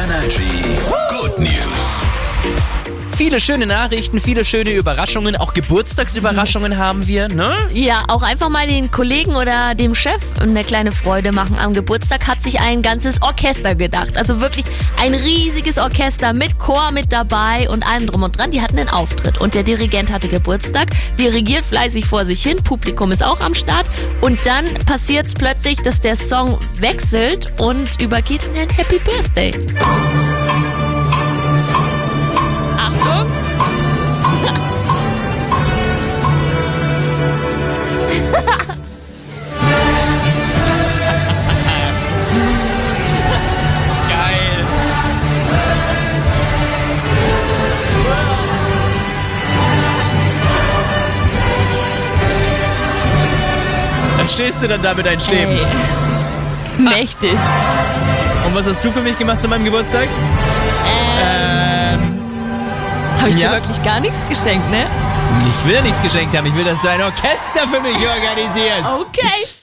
Energy Good News. Viele schöne Nachrichten, viele schöne Überraschungen, auch Geburtstagsüberraschungen haben wir, ne? Ja, auch einfach mal den Kollegen oder dem Chef eine kleine Freude machen. Am Geburtstag hat sich ein ganzes Orchester gedacht. Also wirklich ein riesiges Orchester mit Chor mit dabei und allem drum und dran. Die hatten einen Auftritt und der Dirigent hatte Geburtstag, dirigiert fleißig vor sich hin, Publikum ist auch am Start und dann passiert es plötzlich, dass der Song wechselt und übergeht in ein Happy Birthday. Stehst du dann da mit deinen Stäben. Ey. Mächtig. Und was hast du für mich gemacht zu meinem Geburtstag? Ähm, Habe ich Ja. dir wirklich gar nichts geschenkt, ne? ich will ja nichts geschenkt haben. Ich will, dass du ein Orchester für mich organisierst. Okay.